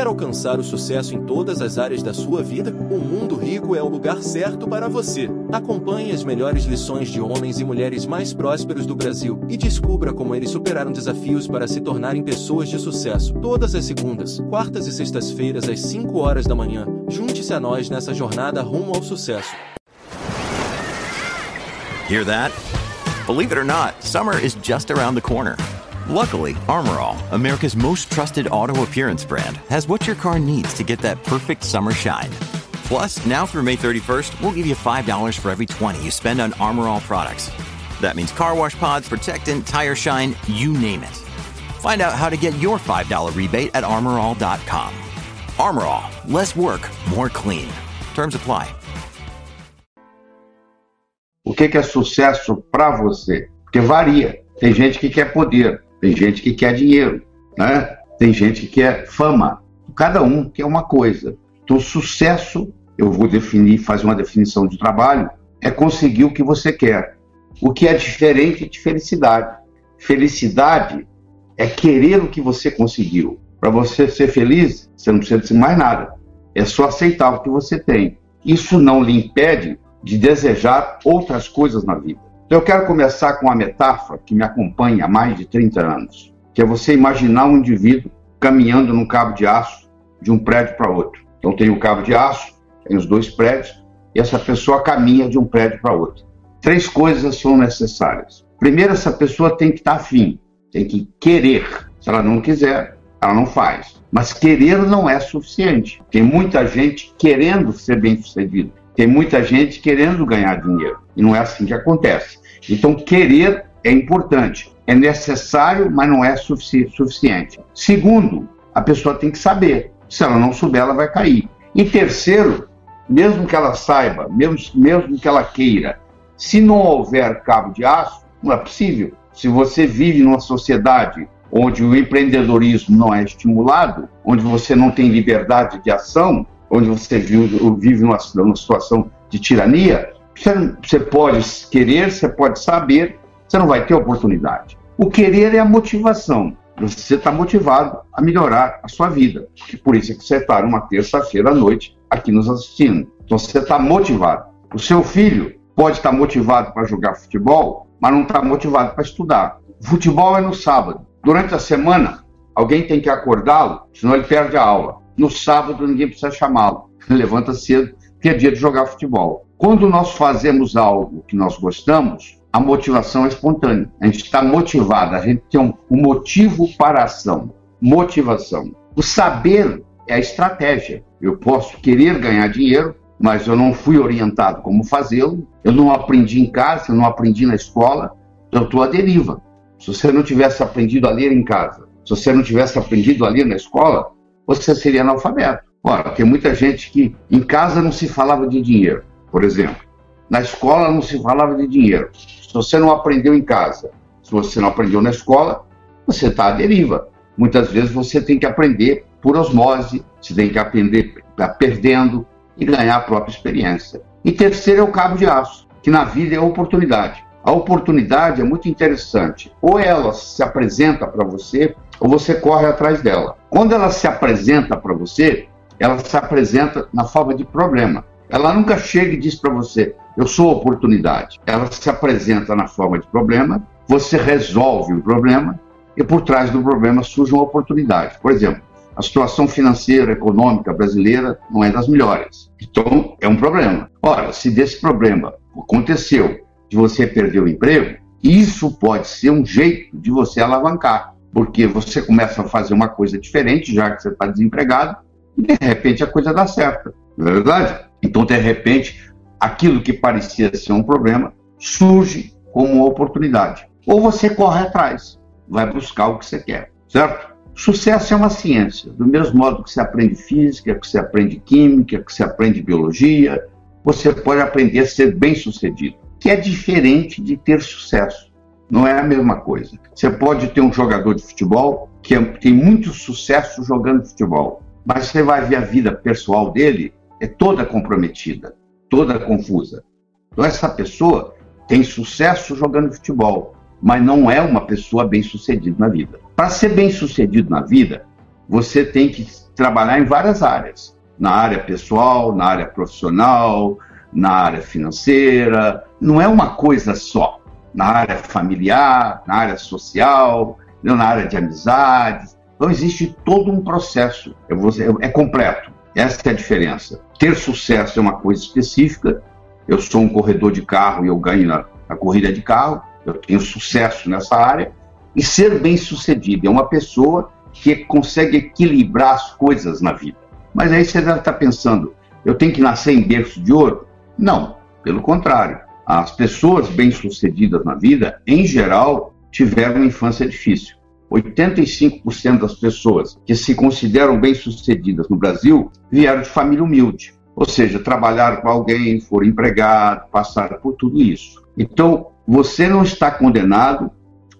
Quer alcançar o sucesso em todas as áreas da sua vida? O Mundo Rico é o lugar certo para você. Acompanhe as melhores lições de homens e mulheres mais prósperos do Brasil e descubra como eles superaram desafios para se tornarem pessoas de sucesso. Todas as segundas, quartas e sextas-feiras às 5 horas da manhã. Junte-se a nós nessa jornada rumo ao sucesso. Hear that? Believe it or not, summer is just around the corner. Luckily, Armorall, America's most trusted auto appearance brand, has what your car needs to get that perfect summer shine. Plus, now through May 31st, we'll give you $5 for every 20 you spend on Armorall products. That means car wash pods, protectant, tire shine, you name it. Find out how to get your $5 rebate at armorall.com. Armorall, less work, more clean. Terms apply. O que é sucesso para você? Porque varia. Tem gente que quer poder, tem gente que quer dinheiro, né? Tem gente que quer fama. Cada um quer uma coisa. Então, sucesso, eu vou definir, fazer uma definição de trabalho, é conseguir o que você quer. O que é diferente de felicidade. Felicidade é querer o que você conseguiu. Para você ser feliz, você não precisa de mais nada. É só aceitar o que você tem. Isso não lhe impede de desejar outras coisas na vida. Eu quero começar com uma metáfora que me acompanha há mais de 30 anos, que é você imaginar um indivíduo caminhando num cabo de aço de um prédio para outro. Então tem o cabo de aço, tem os dois prédios, e essa pessoa caminha de um prédio para outro. Três coisas são necessárias. Primeiro, essa pessoa tem que estar afim, tem que querer. Se ela não quiser, ela não faz. Mas querer não é suficiente. Tem muita gente querendo ser bem-sucedido. Tem muita gente querendo ganhar dinheiro. E não é assim que acontece. Então, querer é importante, é necessário, mas não é sufici suficiente. Segundo, a pessoa tem que saber. Se ela não souber, ela vai cair. E terceiro, mesmo que ela saiba, mesmo, mesmo que ela queira, se não houver cabo de aço, não é possível. Se você vive numa sociedade onde o empreendedorismo não é estimulado, onde você não tem liberdade de ação, onde você vive numa, numa situação de tirania, você pode querer, você pode saber, você não vai ter oportunidade. O querer é a motivação. Você está motivado a melhorar a sua vida. Por isso é que você está numa terça-feira à noite aqui nos assistindo. Então você está motivado. O seu filho pode estar motivado para jogar futebol, mas não está motivado para estudar. Futebol é no sábado. Durante a semana, alguém tem que acordá-lo, senão ele perde a aula. No sábado, ninguém precisa chamá-lo. Levanta cedo, que é dia de jogar futebol. Quando nós fazemos algo que nós gostamos, a motivação é espontânea. A gente está motivado, a gente tem um, motivo para a ação. Motivação. O saber é a estratégia. Eu posso querer ganhar dinheiro, mas eu não fui orientado como fazê-lo, eu não aprendi em casa, eu não aprendi na escola, eu estou à deriva. Se você não tivesse aprendido a ler em casa, se você não tivesse aprendido a ler na escola, você seria analfabeto. Ora, tem muita gente que em casa não se falava de dinheiro por exemplo. Na escola não se falava de dinheiro. Se você não aprendeu em casa, se você não aprendeu na escola, você está à deriva. Muitas vezes você tem que aprender por osmose, você tem que aprender perdendo e ganhar a própria experiência. E terceiro é o cabo de aço, que na vida é oportunidade. A oportunidade é muito interessante. Ou ela se apresenta para você, ou você corre atrás dela. Quando ela se apresenta para você, ela se apresenta na forma de problema. Ela nunca chega e diz para você, eu sou oportunidade. Ela se apresenta na forma de problema, você resolve o problema e por trás do problema surge uma oportunidade. Por exemplo, a situação financeira, econômica brasileira não é das melhores. Então, é um problema. Ora, se desse problema aconteceu de você perder o emprego, isso pode ser um jeito de você alavancar, porque você começa a fazer uma coisa diferente, já que você está desempregado, e de repente a coisa dá certo. Não é verdade? Então, de repente, aquilo que parecia ser um problema surge como uma oportunidade. Ou você corre atrás, vai buscar o que você quer, certo? Sucesso é uma ciência, do mesmo modo que você aprende física, que você aprende química, que você aprende biologia, você pode aprender a ser bem-sucedido, que é diferente de ter sucesso. Não é a mesma coisa. Você pode ter um jogador de futebol que é, tem muito sucesso jogando futebol, mas você vai ver a vida pessoal dele é toda comprometida, toda confusa. Então, essa pessoa tem sucesso jogando futebol, mas não é uma pessoa bem-sucedida na vida. Para ser bem-sucedido na vida, você tem que trabalhar em várias áreas. Na área pessoal, na área profissional, na área financeira. Não é uma coisa só. Na área familiar, na área social, na área de amizades. Então existe todo um processo. É, é completo. Essa é a diferença. Ter sucesso é uma coisa específica. Eu sou um corredor de carro e eu ganho na, na corrida de carro. Eu tenho sucesso nessa área. E ser bem sucedido é uma pessoa que consegue equilibrar as coisas na vida. Mas aí você deve estar pensando, eu tenho que nascer em berço de ouro? Não, pelo contrário. As pessoas bem-sucedidas na vida, em geral, tiveram uma infância difícil. 85% das pessoas que se consideram bem-sucedidas no Brasil vieram de família humilde. Ou seja, trabalharam com alguém, foram empregados, passaram por tudo isso. Então, você não está condenado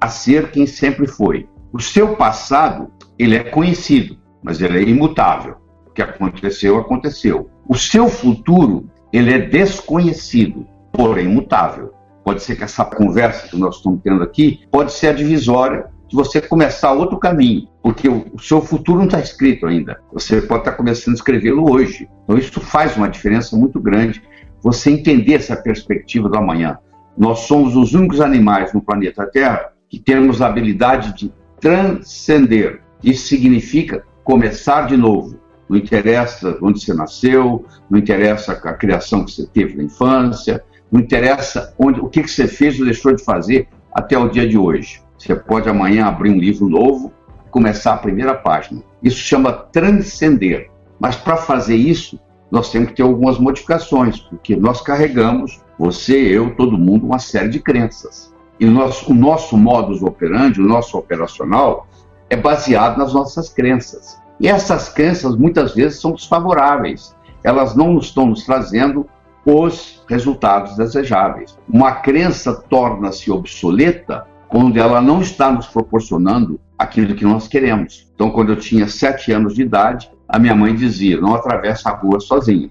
a ser quem sempre foi. O seu passado, ele é conhecido, mas ele é imutável. O que aconteceu, aconteceu. O seu futuro, ele é desconhecido, porém imutável. Pode ser que essa conversa que nós estamos tendo aqui pode ser a divisória de você começar outro caminho, porque o, seu futuro não está escrito ainda. Você pode estar começando a escrevê-lo hoje. Então isso faz uma diferença muito grande. Você entender essa perspectiva do amanhã. Nós somos os únicos animais no planeta Terra que temos a habilidade de transcender. Isso significa começar de novo. Não interessa onde você nasceu, não interessa a criação que você teve na infância, não interessa onde, o que você fez ou deixou de fazer até o dia de hoje. Você pode amanhã abrir um livro novo começar a primeira página. Isso chama transcender. Mas para fazer isso, nós temos que ter algumas modificações, porque nós carregamos, você, eu, todo mundo, uma série de crenças. E o nosso, o nosso modus operandi, o nosso operacional, é baseado nas nossas crenças. E essas crenças muitas vezes são desfavoráveis. Elas não estão nos trazendo os resultados desejáveis. Uma crença torna-se obsoleta quando ela não está nos proporcionando aquilo que nós queremos. Então, quando eu tinha sete anos de idade, a minha mãe dizia: não atravessa a rua sozinha.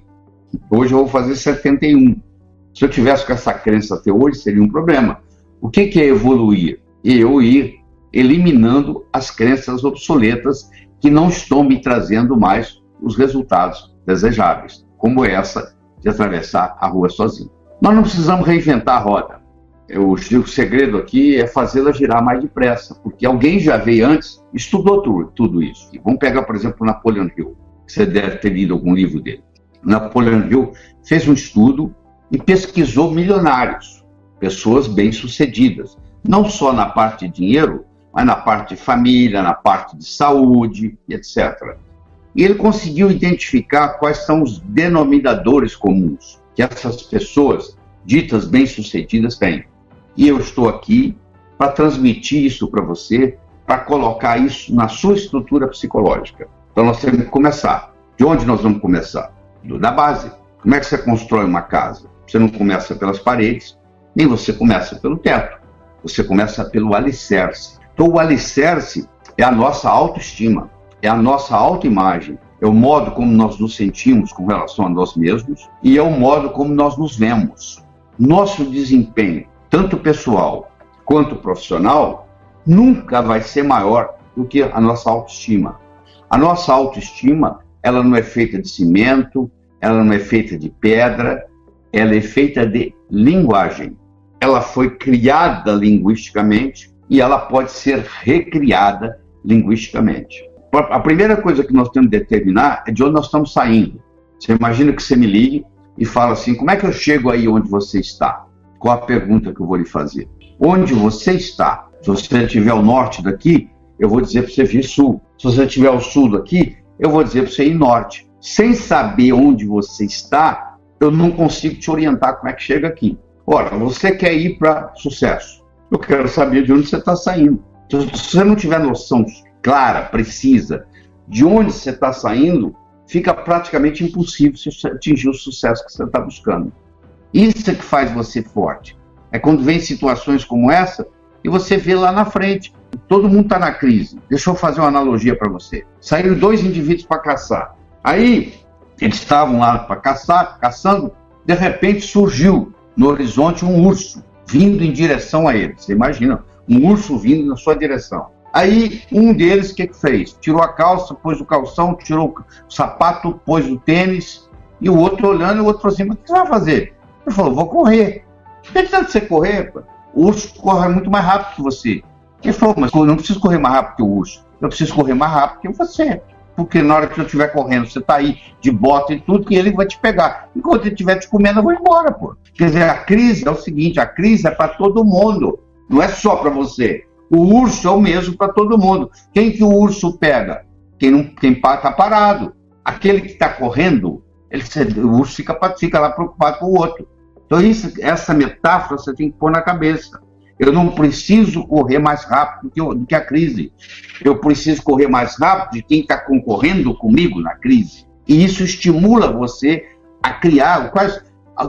Hoje eu vou fazer 71. Se eu tivesse com essa crença até hoje, seria um problema. O que, que é evoluir? Eu ir eliminando as crenças obsoletas que não estão me trazendo mais os resultados desejáveis, como essa de atravessar a rua sozinho. Nós não precisamos reinventar a roda. Eu digo o segredo aqui é fazê-la girar mais depressa, porque alguém já veio antes, estudou tudo, tudo isso. E vamos pegar, por exemplo, Napoleon Hill. Você deve ter lido algum livro dele. Napoleon Hill fez um estudo e pesquisou milionários, pessoas bem-sucedidas, não só na parte de dinheiro, mas na parte de família, na parte de saúde, etc. E ele conseguiu identificar quais são os denominadores comuns que essas pessoas ditas bem-sucedidas têm. E eu estou aqui para transmitir isso para você, para colocar isso na sua estrutura psicológica. Então nós temos que começar. De onde nós vamos começar? Da base. Como é que você constrói uma casa? Você não começa pelas paredes, nem você começa pelo teto. Você começa pelo alicerce. Então, o alicerce é a nossa autoestima, é a nossa autoimagem, é o modo como nós nos sentimos com relação a nós mesmos e é o modo como nós nos vemos. Nosso desempenho, tanto pessoal quanto profissional, nunca vai ser maior do que a nossa autoestima. A nossa autoestima, ela não é feita de cimento, ela não é feita de pedra, ela é feita de linguagem. Ela foi criada linguisticamente e ela pode ser recriada linguisticamente. A primeira coisa que nós temos que determinar é de onde nós estamos saindo. Você imagina que você me ligue e fala assim: como é que eu chego aí onde você está? Qual a pergunta que eu vou lhe fazer? Onde você está? Se você estiver ao norte daqui, eu vou dizer para você vir sul. Se você estiver ao sul daqui, eu vou dizer para você ir norte. Sem saber onde você está, eu não consigo te orientar como é que chega aqui. Ora, você quer ir para sucesso. Eu quero saber de onde você está saindo. Se você não tiver noção clara, precisa, de onde você está saindo, fica praticamente impossível você atingir o sucesso que você está buscando. Isso é que faz você forte. É quando vem situações como essa e você vê lá na frente. Todo mundo está na crise. Deixa eu fazer uma analogia para você. Saíram dois indivíduos para caçar. Aí, eles estavam lá para caçar, caçando, de repente surgiu no horizonte um urso vindo em direção a ele. Você imagina, um urso vindo na sua direção. Aí um deles, o que, que fez? Tirou a calça, pôs o calção, tirou o sapato, pôs o tênis, e o outro olhando, e o outro falou assim, o que você vai fazer? Ele falou, vou correr. Precisa de você correr, o urso corre muito mais rápido que você. Ele falou, mas eu não preciso correr mais rápido que o urso, eu preciso correr mais rápido que você. Porque na hora que eu estiver correndo, você está aí de bota e tudo, que ele vai te pegar. Enquanto ele estiver te comendo, eu vou embora, pô. Quer dizer, a crise é o seguinte, a crise é para todo mundo, não é só para você. O urso é o mesmo para todo mundo. Quem que o urso pega? Quem não quem está parado. Aquele que está correndo, ele, o urso fica, fica lá preocupado com o outro. Então, isso, essa metáfora você tem que pôr na cabeça. Eu não preciso correr mais rápido do que, do que a crise. Eu preciso correr mais rápido de quem está concorrendo comigo na crise. E isso estimula você a criar,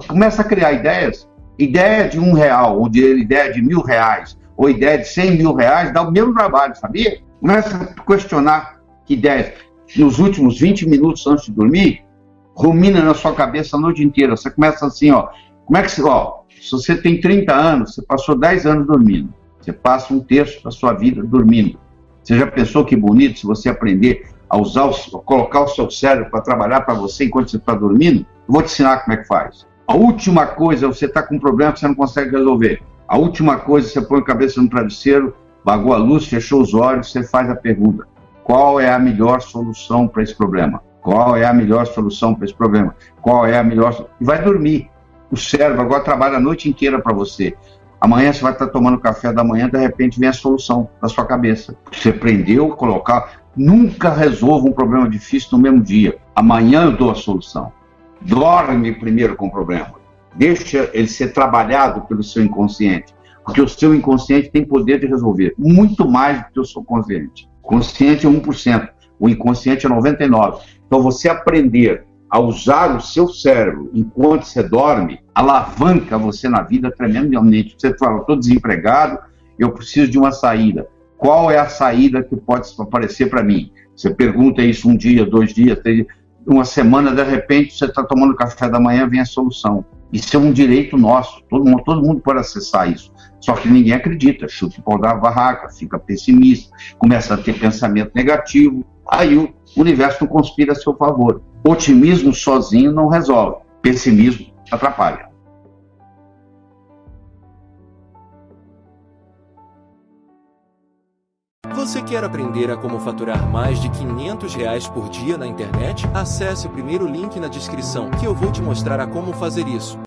começa a criar ideias. Ideia de um real, ou de ideia de mil reais, ou ideia de cem mil reais, dá o mesmo trabalho, sabia? Começa a questionar que ideias. Nos últimos 20 minutos antes de dormir, rumina na sua cabeça a noite inteira. Você começa assim, ó. Como é que você, ó, se você tem 30 anos, você passou 10 anos dormindo. Você passa um terço da sua vida dormindo. Você já pensou que bonito se você aprender a usar, a colocar o seu cérebro para trabalhar para você enquanto você está dormindo? Eu vou te ensinar como é que faz. A última coisa, você está com um problema que você não consegue resolver. A última coisa, você põe a cabeça no travesseiro, bagou a luz, fechou os olhos, você faz a pergunta: qual é a melhor solução para esse problema? Qual é a melhor solução para esse problema? Qual é a melhor. E vai dormir. O cérebro agora trabalha a noite inteira para você. Amanhã você vai estar tomando café da manhã, de repente vem a solução na sua cabeça. Você aprendeu a colocar. Nunca resolva um problema difícil no mesmo dia. Amanhã eu dou a solução. Dorme primeiro com o problema. Deixa ele ser trabalhado pelo seu inconsciente. Porque o seu inconsciente tem poder de resolver muito mais do que o seu consciente. Consciente é 1%, o inconsciente é 99%. Então, você aprender a usar o seu cérebro enquanto você dorme, alavanca você na vida tremendamente. Você fala, estou desempregado, eu preciso de uma saída. Qual é a saída que pode aparecer para mim? Você pergunta isso um dia, dois dias, três, uma semana, de repente você está tomando café da manhã, vem a solução. Isso é um direito nosso, todo mundo, todo mundo pode acessar isso. Só que ninguém acredita, chuta o da barraca, fica pessimista, começa a ter pensamento negativo, aí o universo não conspira a seu favor. Otimismo sozinho não resolve, pessimismo atrapalha. Você quer aprender a como faturar mais de 500 reais por dia na internet? Acesse o primeiro link na descrição que eu vou te mostrar a como fazer isso.